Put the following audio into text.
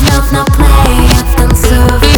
Бережно на плея танцует